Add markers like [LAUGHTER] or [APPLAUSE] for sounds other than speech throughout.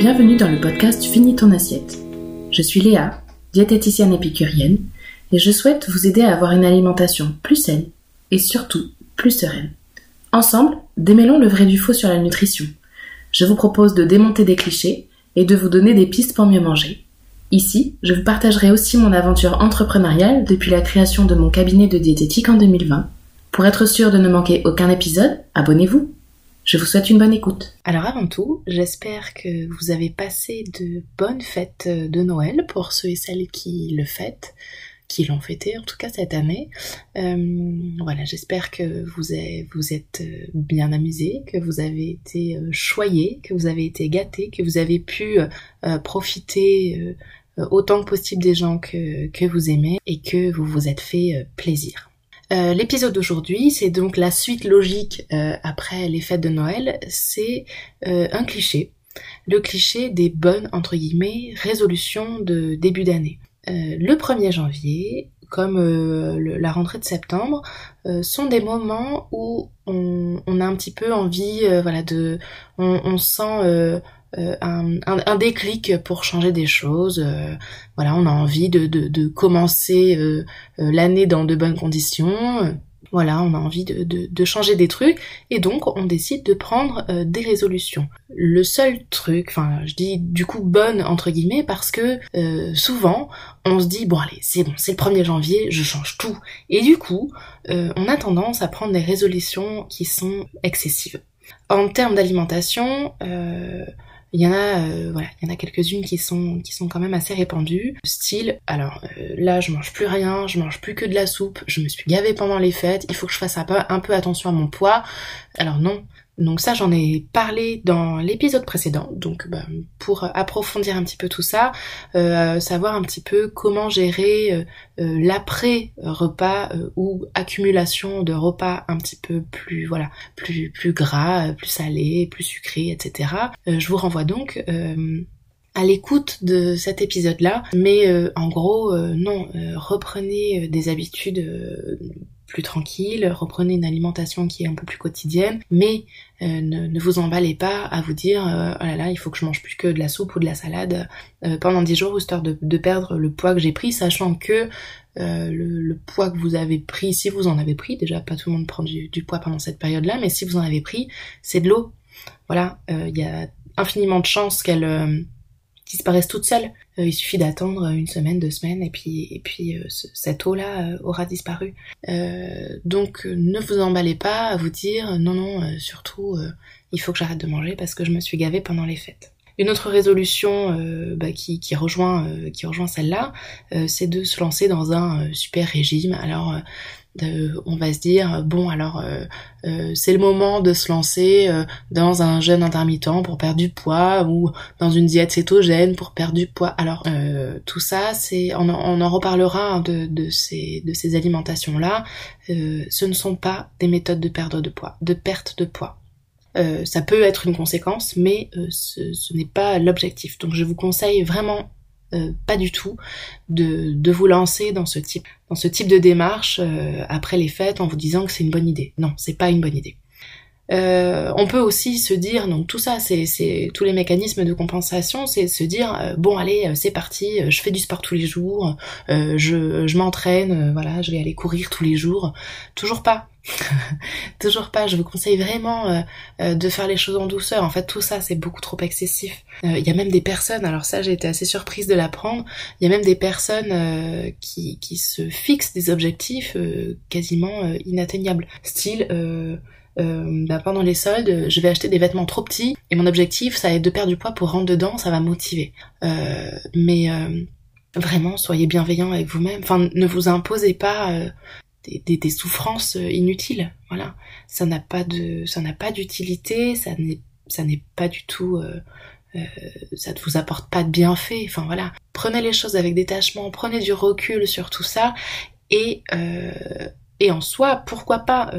Bienvenue dans le podcast Finis ton assiette. Je suis Léa, diététicienne épicurienne, et je souhaite vous aider à avoir une alimentation plus saine et surtout plus sereine. Ensemble, démêlons le vrai du faux sur la nutrition. Je vous propose de démonter des clichés et de vous donner des pistes pour mieux manger. Ici, je vous partagerai aussi mon aventure entrepreneuriale depuis la création de mon cabinet de diététique en 2020. Pour être sûr de ne manquer aucun épisode, abonnez-vous. Je vous souhaite une bonne écoute. Alors avant tout, j'espère que vous avez passé de bonnes fêtes de Noël pour ceux et celles qui le fêtent, qui l'ont fêté en tout cas cette année. Euh, voilà, j'espère que vous, êtes, êtes bien amusés, que vous avez été euh, choyés, que vous avez été gâtés, que vous avez pu euh, profiter autant que possible des gens que, que vous aimez et que vous vous êtes fait plaisir. Euh, l'épisode d'aujourd'hui, c'est donc la suite logique euh, après les fêtes de Noël, c'est euh, un cliché, le cliché des bonnes, entre guillemets, résolutions de début d'année. le 1er janvier, comme la rentrée de septembre, sont des moments où on, a un petit peu envie, voilà, de, on, on sent euh, un, un, déclic pour changer des choses. Euh, voilà, on a envie de, de, de commencer euh, l'année dans de bonnes conditions. Voilà, on a envie de, de, changer des trucs et donc on décide de prendre des résolutions. Le seul truc, enfin je dis du coup bonne entre guillemets parce que souvent on se dit bon allez c'est bon c'est le 1er janvier je change tout et du coup on a tendance à prendre des résolutions qui sont excessives. En termes d'alimentation, euh, il y en a, euh, voilà, il y en a quelques-unes qui sont qui sont quand même assez répandues. Style, alors euh, là, je mange plus rien, je mange plus que de la soupe, je me suis gavée pendant les fêtes, il faut que je fasse un peu, un peu attention à mon poids. Alors non, donc ça, j'en ai parlé dans l'épisode précédent. Donc bah, pour approfondir un petit peu tout ça, euh, savoir un petit peu comment gérer euh, euh, l'après-repas ou accumulation de repas un petit peu plus voilà plus plus gras, plus salés, plus sucrés, etc. je vous renvoie donc à l'écoute de cet épisode-là. Mais en gros, non, reprenez des habitudes plus tranquille, reprenez une alimentation qui est un peu plus quotidienne, mais euh, ne, vous emballez pas à vous dire euh, oh là là il faut que je mange plus que de la soupe ou de la salade euh, pendant 10 jours histoire de, perdre le poids que j'ai pris, sachant que le, poids que vous avez pris, si vous en avez pris, déjà pas tout le monde prend du, du poids pendant cette période-là, mais si vous en avez pris, c'est de l'eau. Voilà, il y a infiniment de chances qu'elle disparaissent toutes seules. Euh, il suffit d'attendre une semaine, deux semaines, et puis, euh, cette eau-là euh, aura disparu. donc ne vous emballez pas à vous dire non, non, surtout il faut que j'arrête de manger parce que je me suis gavée pendant les fêtes. Une autre résolution bah, rejoint, qui rejoint celle-là, c'est de se lancer dans un super régime. Alors on va se dire bon alors euh, euh, c'est le moment de se lancer euh, dans un jeûne intermittent pour perdre du poids ou dans une diète cétogène pour perdre du poids. Alors tout ça c'est on, en reparlera hein, de, ces de ces alimentations là ce ne sont pas des méthodes de perdre de poids de perte de poids. Ça peut être une conséquence mais ce n'est pas l'objectif. Donc je vous conseille vraiment euh, pas du tout de, de, vous lancer dans ce type dans ce type de démarche euh, après les fêtes en vous disant que c'est une bonne idée. Non, c'est pas une bonne idée. Euh, on peut aussi se dire, donc tout ça, c'est tous les mécanismes de compensation, c'est se dire, bon allez, c'est parti, je fais du sport tous les jours, je, je m'entraîne, voilà, je vais aller courir tous les jours. Toujours pas. [LAUGHS] Toujours pas, je vous conseille vraiment euh, euh, de faire les choses en douceur. En fait, tout ça, c'est beaucoup trop excessif. Euh, il y a même des personnes, alors ça, j'ai été assez surprise de l'apprendre, il y a même des personnes qui, qui se fixent des objectifs quasiment inatteignables. Style, bah, pendant les soldes, je vais acheter des vêtements trop petits et mon objectif, ça va être de perdre du poids pour rentrer dedans, ça va motiver. mais vraiment, soyez bienveillants avec vous-même. Enfin, ne vous imposez pas des, des, souffrances euh, inutiles. Voilà, ça n'a pas de, ça n'a pas d'utilité, ça n'est, ça n'est pas du tout, euh, euh, ça ne vous apporte pas de bienfait. Enfin voilà, prenez les choses avec détachement, prenez du recul sur tout ça et et en soi, pourquoi pas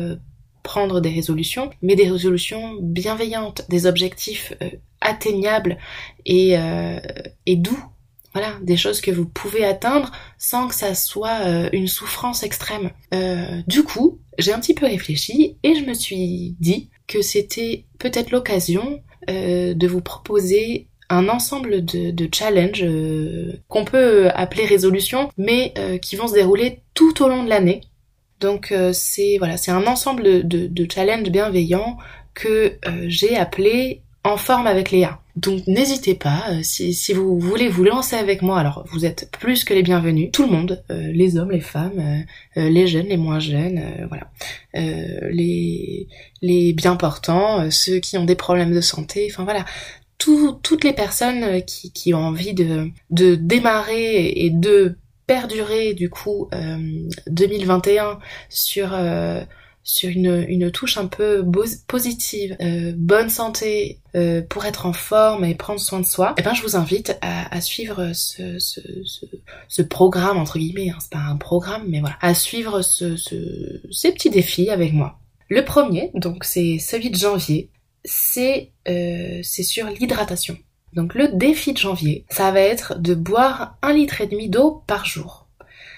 prendre des résolutions, mais des résolutions bienveillantes, des objectifs atteignables et, et doux voilà, des choses que vous pouvez atteindre sans que ça soit euh, une souffrance extrême. Euh, du coup, j'ai un petit peu réfléchi et je me suis dit que c'était peut-être l'occasion euh, de vous proposer un ensemble de, de challenges qu'on peut appeler résolutions, mais qui vont se dérouler tout au long de l'année. Donc c'est voilà, c'est un ensemble de, de challenges bienveillants que j'ai appelé en forme avec Léa. Donc n'hésitez pas, euh, si, si, vous voulez vous lancer avec moi, alors vous êtes plus que les bienvenus, tout le monde, euh, les hommes, les femmes, euh, les jeunes, les moins jeunes, voilà, les, les bien portants, ceux qui ont des problèmes de santé, enfin voilà, toutes les personnes qui, qui ont envie de, de démarrer et de perdurer du coup 2021 sur sur une, une touche un peu positive, euh, bonne santé, euh, pour être en forme et prendre soin de soi, eh ben je vous invite à, à suivre ce, ce, ce, ce, programme entre guillemets, hein, c'est pas un programme, mais voilà, à suivre ce, ces petits défis avec moi. Le premier, donc c'est celui de janvier, c'est euh, c'est sur l'hydratation. Donc le défi de janvier, ça va être de boire un litre et demi d'eau par jour.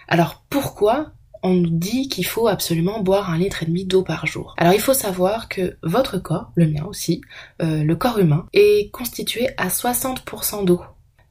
Alors pourquoi on nous dit qu'il faut absolument boire un litre et demi d'eau par jour. Alors il faut savoir que votre corps, le mien aussi, euh, le corps humain, est constitué à 60% d'eau.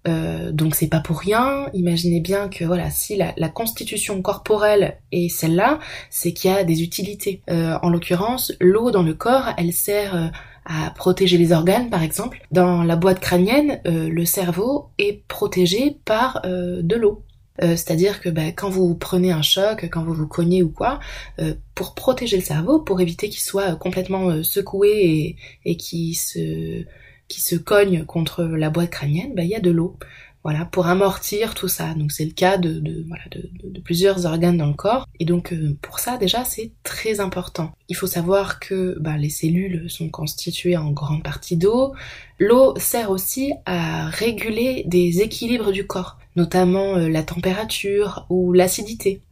Euh, donc c'est pas pour rien. Imaginez bien que voilà, si la, constitution corporelle est celle-là, c'est qu'il y a des utilités. Euh, en l'occurrence, l'eau dans le corps, elle sert à protéger les organes, par exemple. Dans la boîte crânienne, le cerveau est protégé par de l'eau. Euh, c'est-à-dire que bah, quand vous prenez un choc, quand vous vous cognez ou quoi, euh, pour protéger le cerveau, pour éviter qu'il soit complètement euh, secoué et, et qu'il se, se cogne contre la boîte crânienne, bah, il y a de l'eau. Voilà, pour amortir tout ça. Donc c'est le cas de, de, voilà, de, de, plusieurs organes dans le corps. Et donc pour ça déjà c'est très important. Il faut savoir que bah, les cellules sont constituées en grande partie d'eau. L'eau sert aussi à réguler des équilibres du corps notamment euh, la température ou l'acidité.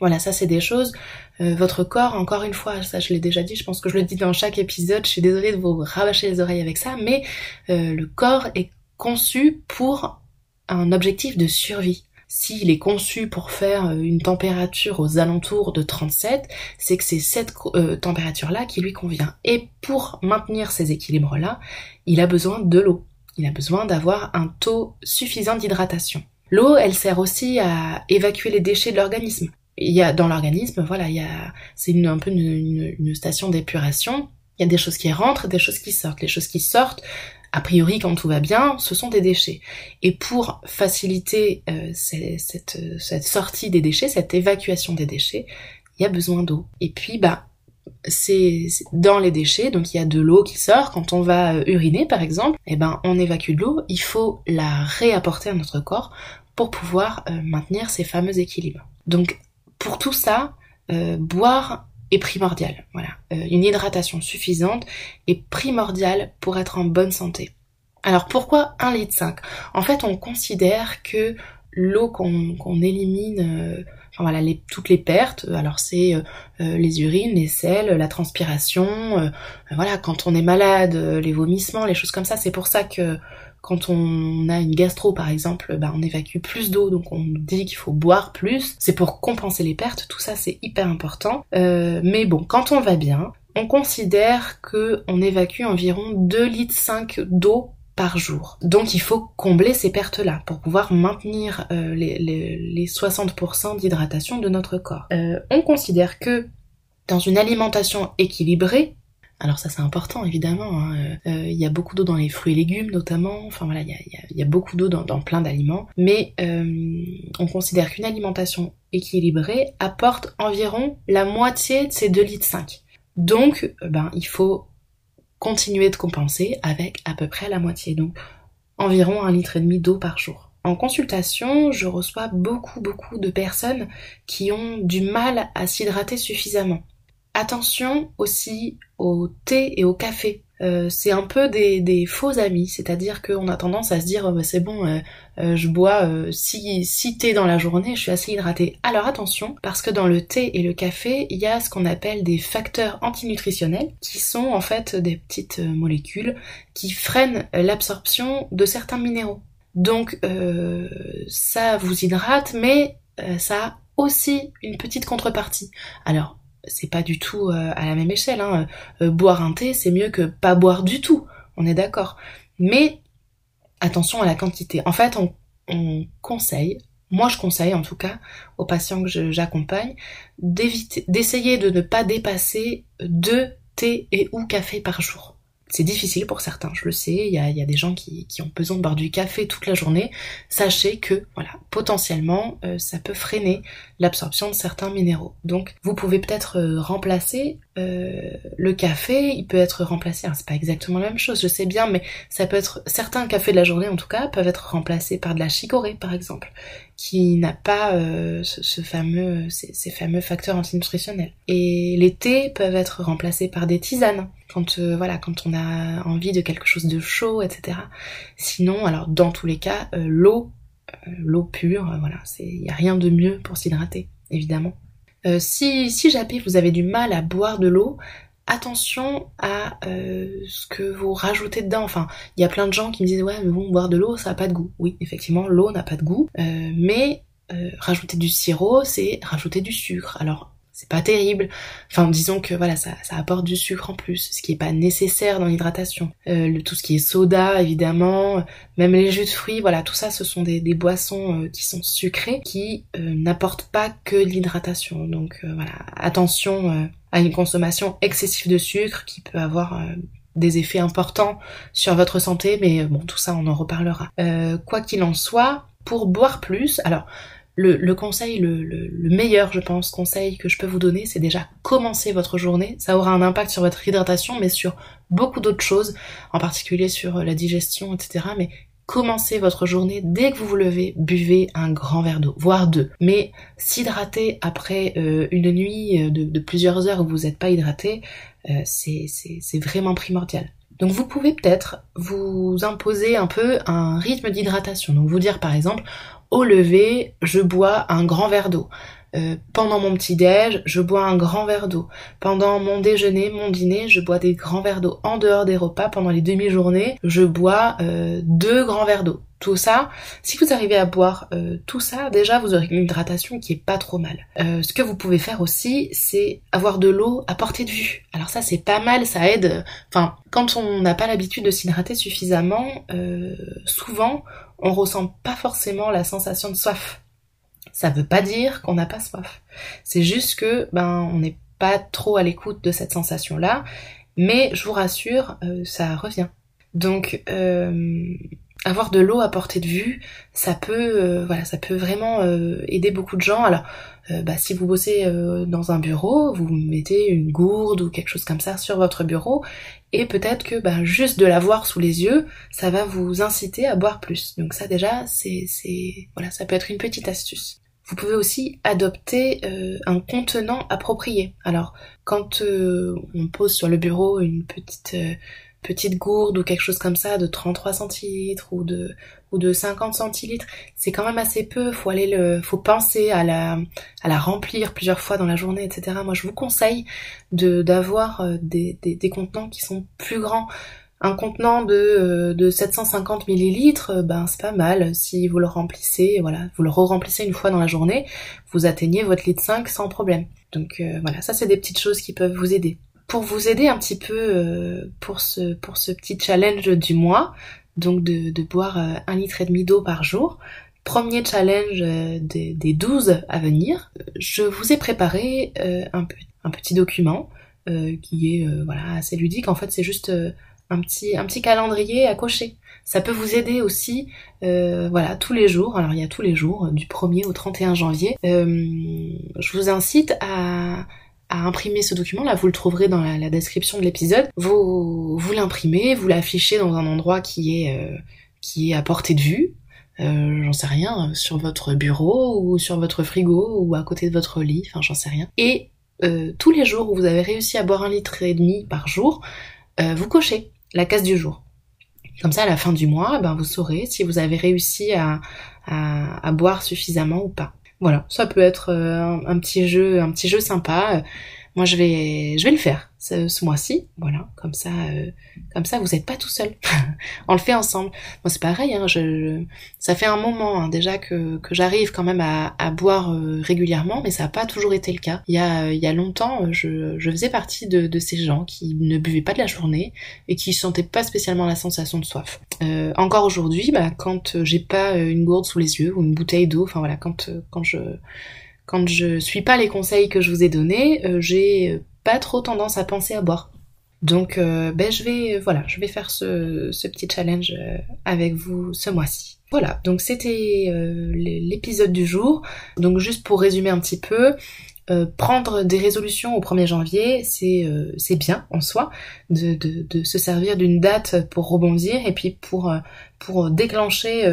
Voilà, ça c'est des choses. Euh, votre corps, encore une fois, ça je l'ai déjà dit, je pense que je le dis dans chaque épisode, je suis désolée de vous rabâcher les oreilles avec ça, mais euh, le corps est conçu pour un objectif de survie. S'il est conçu pour faire une température aux alentours de 37, c'est que c'est cette température-là qui lui convient. Et pour maintenir ces équilibres-là, il a besoin de l'eau. Il a besoin d'avoir un taux suffisant d'hydratation. L'eau, elle sert aussi à évacuer les déchets de l'organisme. Il y a dans l'organisme, voilà, il y a, c'est un peu une, station d'épuration. Il y a des choses qui rentrent, des choses qui sortent. Les choses qui sortent, a priori, quand tout va bien, ce sont des déchets. Et pour faciliter euh, cette, cette sortie des déchets, cette évacuation des déchets, il y a besoin d'eau. Et puis, bah, c'est dans les déchets, donc il y a de l'eau qui sort. Quand on va euh, uriner, par exemple, eh ben on évacue de l'eau. Il faut la réapporter à notre corps pour pouvoir euh, maintenir ces fameux équilibres. Donc pour tout ça, euh, boire est primordial. Voilà, une hydratation suffisante est primordiale pour être en bonne santé. Alors pourquoi 1 litre 5 En fait, on considère que l'eau qu'on élimine voilà, toutes les pertes. Alors c'est euh, euh, les urines, les selles, la transpiration, euh, voilà, quand on est malade, les vomissements, les choses comme ça. C'est pour ça que quand on a une gastro par exemple, bah, on évacue plus d'eau, donc on dit qu'il faut boire plus. C'est pour compenser les pertes. Tout ça c'est hyper important. mais bon, quand on va bien, on considère que on évacue environ 2 litres 5 d'eau jour. Donc il faut combler ces pertes-là pour pouvoir maintenir euh, les, 60% d'hydratation de notre corps. Euh, on considère que dans une alimentation équilibrée, alors ça c'est important évidemment, hein, euh, il y a beaucoup d'eau dans les fruits et légumes notamment, enfin voilà, il y a, beaucoup d'eau dans, plein d'aliments, mais on considère qu'une alimentation équilibrée apporte environ la moitié de ces 2 litres 5. Donc ben, il faut continuer de compenser avec à peu près la moitié, donc environ un litre et demi d'eau par jour. En consultation, je reçois beaucoup beaucoup de personnes qui ont du mal à s'hydrater suffisamment. Attention aussi au thé et au café. Euh, c'est un peu des, faux amis, c'est-à-dire qu'on a tendance à se dire oh, bah, c'est bon, euh, euh, je bois 6 six, thés dans la journée, je suis assez hydratée. Alors attention, parce que dans le thé et le café, il y a ce qu'on appelle des facteurs antinutritionnels, qui sont en fait des petites molécules qui freinent l'absorption de certains minéraux. Donc ça vous hydrate, mais ça a aussi une petite contrepartie. Alors c'est pas du tout euh, à la même échelle. Hein. Euh, boire un thé, c'est mieux que pas boire du tout. On est d'accord. Mais attention à la quantité. En fait, on, on conseille, moi je conseille en tout cas aux patients que j'accompagne, d'essayer de ne pas dépasser deux thé et ou café par jour c'est difficile pour certains, je le sais, il y a, des gens qui, ont besoin de boire du café toute la journée. Sachez que, voilà, potentiellement, euh, ça peut freiner l'absorption de certains minéraux. Donc, vous pouvez peut-être euh, remplacer euh, le café, il peut être remplacé, c'est pas exactement la même chose, je sais bien, mais ça peut être, certains cafés de la journée en tout cas, peuvent être remplacés par de la chicorée par exemple, qui n'a pas ce, fameux, ces, ces fameux facteurs antinutritionnels. Et les thés peuvent être remplacés par des tisanes quand euh, voilà, quand on a envie de quelque chose de chaud, etc. Sinon, alors dans tous les cas, euh, l'eau, euh, l'eau pure, voilà, il y a rien de mieux pour s'hydrater, évidemment. Si si jamais vous avez du mal à boire de l'eau, attention à ce que vous rajoutez dedans. Enfin, il y a plein de gens qui me disent ouais mais bon boire de l'eau ça a pas de goût. Oui effectivement l'eau n'a pas de goût, mais rajouter du sirop c'est rajouter du sucre. Alors c'est pas terrible. Enfin, disons que voilà, ça, ça apporte du sucre en plus, ce qui est pas nécessaire dans l'hydratation. Euh, le, tout ce qui est soda, évidemment, même les jus de fruits, voilà, tout ça, ce sont des, des boissons euh, qui sont sucrées, qui euh, n'apportent pas que l'hydratation. Donc voilà, attention à une consommation excessive de sucre qui peut avoir des effets importants sur votre santé, mais bon, tout ça, on en reparlera. quoi qu'il en soit, pour boire plus, alors le, conseil, le, meilleur, je pense, conseil que je peux vous donner, c'est déjà commencer votre journée. Ça aura un impact sur votre hydratation, mais sur beaucoup d'autres choses, en particulier sur la digestion, etc. Mais commencez votre journée dès que vous vous levez, buvez un grand verre d'eau, voire deux. Mais s'hydrater après euh, une nuit euh, de, plusieurs heures où vous n'êtes pas hydraté, euh, c'est vraiment primordial. Donc vous pouvez peut-être vous imposer un peu un rythme d'hydratation. Donc vous dire par exemple, au lever, je bois un grand verre d'eau. Euh, pendant mon petit déj, je bois un grand verre d'eau. Pendant mon déjeuner, mon dîner, je bois des grands verres d'eau. En dehors des repas, pendant les demi-journées, je bois euh, deux grands verres d'eau. Tout ça, si vous arrivez à boire euh, tout ça, déjà vous aurez une hydratation qui est pas trop mal. ce que vous pouvez faire aussi, c'est avoir de l'eau à portée de vue. Alors ça c'est pas mal, ça aide. Enfin, quand on n'a pas l'habitude de s'hydrater suffisamment, souvent on ressent pas forcément la sensation de soif. Ça veut pas dire qu'on n'a pas soif. C'est juste que ben on n'est pas trop à l'écoute de cette sensation là, mais je vous rassure, euh, ça revient. Donc euh, avoir de l'eau à portée de vue, ça peut, euh, voilà, ça peut vraiment aider beaucoup de gens. Alors, euh, bah, si vous bossez dans un bureau, vous mettez une gourde ou quelque chose comme ça sur votre bureau, et peut-être que bah, juste de l'avoir sous les yeux, ça va vous inciter à boire plus. Donc ça déjà, c'est, c'est, voilà, ça peut être une petite astuce. Vous pouvez aussi adopter un contenant approprié. Alors, quand on pose sur le bureau une petite petite gourde ou quelque chose comme ça de 33 centilitres ou de ou de 50 centilitres, c'est quand même assez peu. Faut aller le, faut penser à la à la remplir plusieurs fois dans la journée, etc. Moi, je vous conseille de d'avoir euh, des, des, des contenants qui sont plus grands. Un contenant de, euh, de 750 millilitres, euh, ben c'est pas mal. Si vous le remplissez, voilà, vous le re-remplissez une fois dans la journée, vous atteignez votre litre 5 sans problème. Donc voilà, ça c'est des petites choses qui peuvent vous aider pour vous aider un petit peu euh, pour ce pour ce petit challenge du mois, donc de, de boire euh, un litre et demi d'eau par jour. Premier challenge euh, des, des 12 à venir, je vous ai préparé un, un petit document qui est voilà assez ludique. En fait, c'est juste un petit un petit calendrier à cocher. Ça peut vous aider aussi, voilà, tous les jours. Alors il y a tous les jours, du 1er au 31 janvier. je vous incite à à imprimer ce document, là vous le trouverez dans la, description de l'épisode, vous, vous l'imprimez, vous l'affichez dans un endroit qui est, euh, qui est à portée de vue, euh, j'en sais rien, sur votre bureau ou sur votre frigo ou à côté de votre lit, enfin j'en sais rien. Et euh, tous les jours où vous avez réussi à boire un litre et demi par jour, vous cochez la case du jour. Comme ça, à la fin du mois, ben, vous saurez si vous avez réussi à, à, à boire suffisamment ou pas. Voilà, ça peut être euh, un, petit jeu, un petit jeu sympa. Moi je vais je vais le faire ce, mois-ci, voilà, comme ça euh, comme ça vous n'êtes pas tout seul. [LAUGHS] On le fait ensemble. Moi c'est pareil, hein, je, ça fait un moment hein, déjà que, que j'arrive quand même à, à boire euh, régulièrement, mais ça n'a pas toujours été le cas. Il y a il y a longtemps, je, je faisais partie de, de ces gens qui ne buvaient pas de la journée et qui sentaient pas spécialement la sensation de soif. Euh, encore aujourd'hui, bah, quand j'ai pas une gourde sous les yeux ou une bouteille d'eau, enfin voilà, quand quand je quand je suis pas les conseils que je vous ai donnés, euh, j'ai pas trop tendance à penser à boire. Donc euh, ben je vais voilà, je vais faire ce, petit challenge euh, avec vous ce mois-ci. Voilà, donc c'était l'épisode du jour. Donc juste pour résumer un petit peu, prendre des résolutions au 1er janvier, c'est c'est bien en soi de, se servir d'une date pour rebondir et puis pour pour déclencher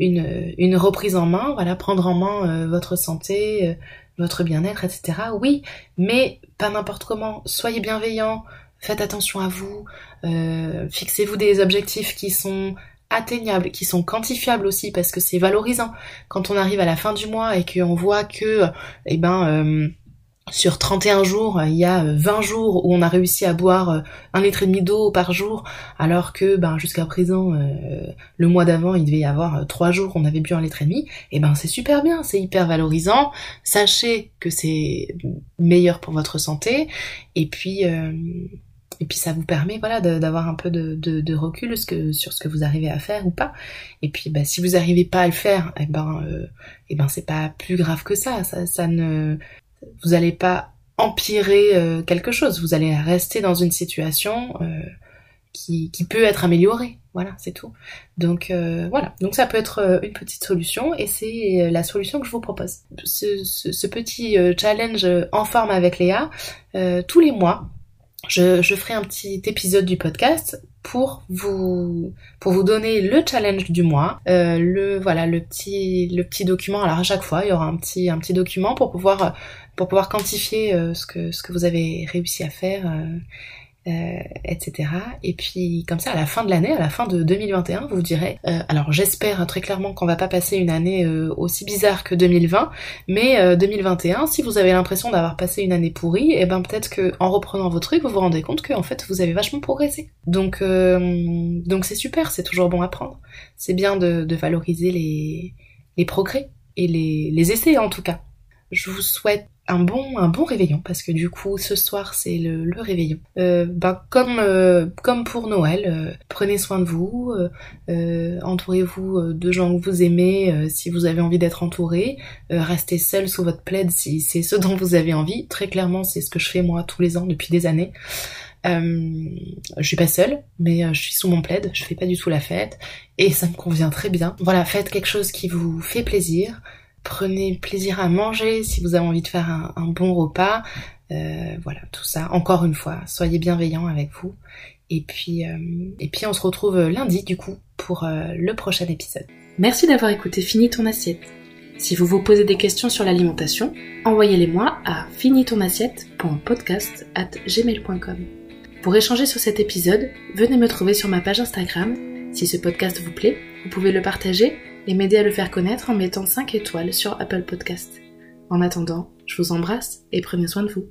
une, reprise en main, voilà, prendre en main euh, votre santé, euh, votre bien-être, etc. Oui, mais pas n'importe comment. Soyez bienveillants, faites attention à vous, euh, fixez-vous des objectifs qui sont atteignables, qui sont quantifiables aussi, parce que c'est valorisant. Quand on arrive à la fin du mois et qu'on voit que, eh ben, sur 31 jours, il y a 20 jours où on a réussi à boire euh, un litre et demi d'eau par jour, alors que ben jusqu'à présent, euh, le mois d'avant, il devait y avoir 3 euh, jours où on avait bu un litre et demi, et ben c'est super bien, c'est hyper valorisant. Sachez que c'est meilleur pour votre santé, et puis et puis ça vous permet voilà d'avoir un peu de, recul sur ce que vous arrivez à faire ou pas. Et puis ben, si vous n'arrivez pas à le faire, eh ben et ben c'est pas plus grave que ça. Ça, ne vous n'allez pas empirer euh, quelque chose, vous allez rester dans une situation euh, qui, peut être améliorée. Voilà, c'est tout. Donc euh, voilà, donc ça peut être une petite solution et c'est la solution que je vous propose. Ce, petit challenge en forme avec Léa, tous les mois, je, je, ferai un petit épisode du podcast pour vous pour vous donner le challenge du mois, euh, le voilà le petit le petit document. Alors à chaque fois, il y aura un petit un petit document pour pouvoir pour pouvoir quantifier euh, ce que ce que vous avez réussi à faire, euh, euh, etc. Et puis comme ça, à la fin de l'année, à la fin de 2021, vous direz. alors j'espère très clairement qu'on va pas passer une année aussi bizarre que 2020, mais 2021, si vous avez l'impression d'avoir passé une année pourrie, et eh ben peut-être que en reprenant vos trucs, vous vous rendez compte que en fait vous avez vachement progressé. Donc donc c'est super, c'est toujours bon à prendre. C'est bien de, de valoriser les les progrès et les, les essais en tout cas. Je vous souhaite un bon un bon réveillon parce que du coup ce soir c'est le, réveillon. Euh, bah, comme euh, comme pour Noël, euh, prenez soin de vous, euh, entourez-vous de gens que vous aimez si vous avez envie d'être entouré, restez seul sous votre plaid si c'est ce dont vous avez envie. Très clairement c'est ce que je fais moi tous les ans depuis des années. je suis pas seule, mais je suis sous mon plaid, je fais pas du tout la fête et ça me convient très bien. Voilà, faites quelque chose qui vous fait plaisir, Prenez plaisir à manger si vous avez envie de faire un, bon repas. Euh, voilà, tout ça. Encore une fois, soyez bienveillants avec vous. Et puis, euh, et puis on se retrouve lundi du coup pour euh, le prochain épisode. Merci d'avoir écouté Fini ton assiette. Si vous vous posez des questions sur l'alimentation, envoyez-les moi à finitonassiette.podcast@gmail.com. Pour échanger sur cet épisode, venez me trouver sur ma page Instagram. Si ce podcast vous plaît, vous pouvez le partager et m'aider à le faire connaître en mettant 5 étoiles sur Apple Podcast. En attendant, je vous embrasse et prenez soin de vous.